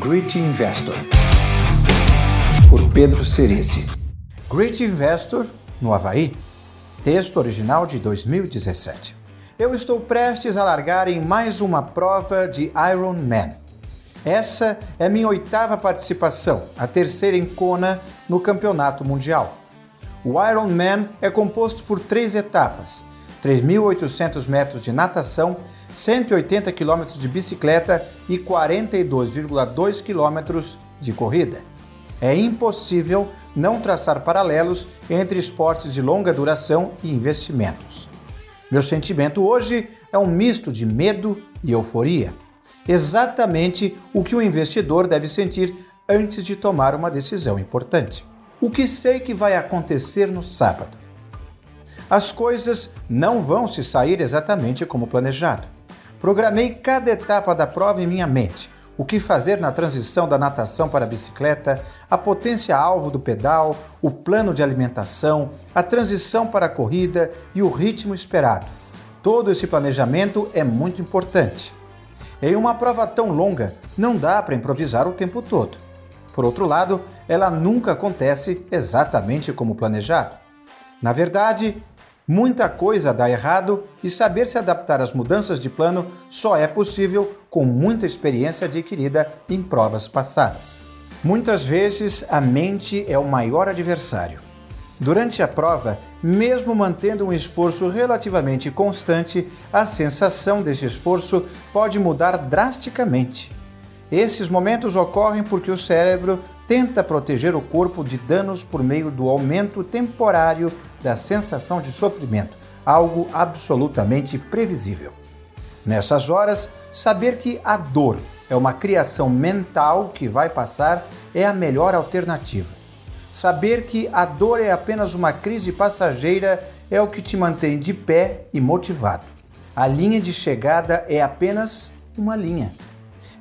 Great Investor, por Pedro Cerici. Great Investor, no Havaí. Texto original de 2017. Eu estou prestes a largar em mais uma prova de Ironman. Essa é minha oitava participação, a terceira em Kona no Campeonato Mundial. O Ironman é composto por três etapas: 3.800 metros de natação, 180 km de bicicleta e 42,2 km de corrida. É impossível não traçar paralelos entre esportes de longa duração e investimentos. Meu sentimento hoje é um misto de medo e euforia. Exatamente o que o investidor deve sentir antes de tomar uma decisão importante. O que sei que vai acontecer no sábado? As coisas não vão se sair exatamente como planejado. Programei cada etapa da prova em minha mente. O que fazer na transição da natação para a bicicleta, a potência alvo do pedal, o plano de alimentação, a transição para a corrida e o ritmo esperado. Todo esse planejamento é muito importante. Em uma prova tão longa, não dá para improvisar o tempo todo. Por outro lado, ela nunca acontece exatamente como planejado. Na verdade, Muita coisa dá errado e saber se adaptar às mudanças de plano só é possível com muita experiência adquirida em provas passadas. Muitas vezes a mente é o maior adversário. Durante a prova, mesmo mantendo um esforço relativamente constante, a sensação desse esforço pode mudar drasticamente. Esses momentos ocorrem porque o cérebro tenta proteger o corpo de danos por meio do aumento temporário da sensação de sofrimento, algo absolutamente previsível. Nessas horas, saber que a dor é uma criação mental que vai passar é a melhor alternativa. Saber que a dor é apenas uma crise passageira é o que te mantém de pé e motivado. A linha de chegada é apenas uma linha.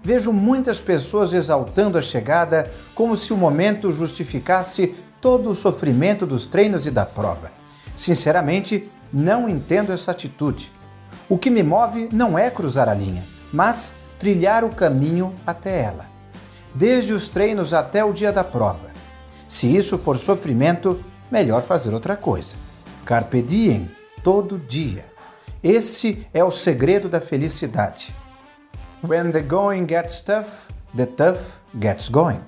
Vejo muitas pessoas exaltando a chegada como se o momento justificasse todo o sofrimento dos treinos e da prova. Sinceramente, não entendo essa atitude. O que me move não é cruzar a linha, mas trilhar o caminho até ela. Desde os treinos até o dia da prova. Se isso for sofrimento, melhor fazer outra coisa. Carpe diem, todo dia. Esse é o segredo da felicidade. When the going gets tough, the tough gets going.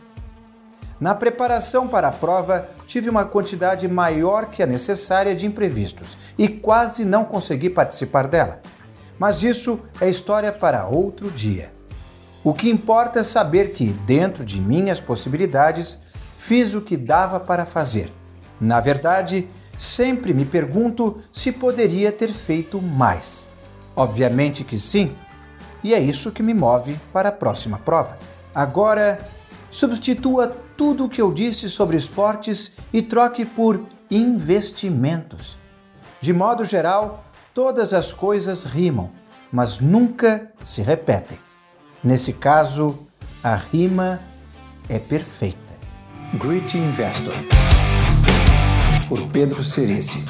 Na preparação para a prova, tive uma quantidade maior que a necessária de imprevistos e quase não consegui participar dela. Mas isso é história para outro dia. O que importa é saber que, dentro de minhas possibilidades, fiz o que dava para fazer. Na verdade, sempre me pergunto se poderia ter feito mais. Obviamente que sim, e é isso que me move para a próxima prova. Agora, substitua tudo o que eu disse sobre esportes e troque por investimentos. De modo geral, todas as coisas rimam, mas nunca se repetem. Nesse caso, a rima é perfeita. Great Investor, por Pedro Cerici.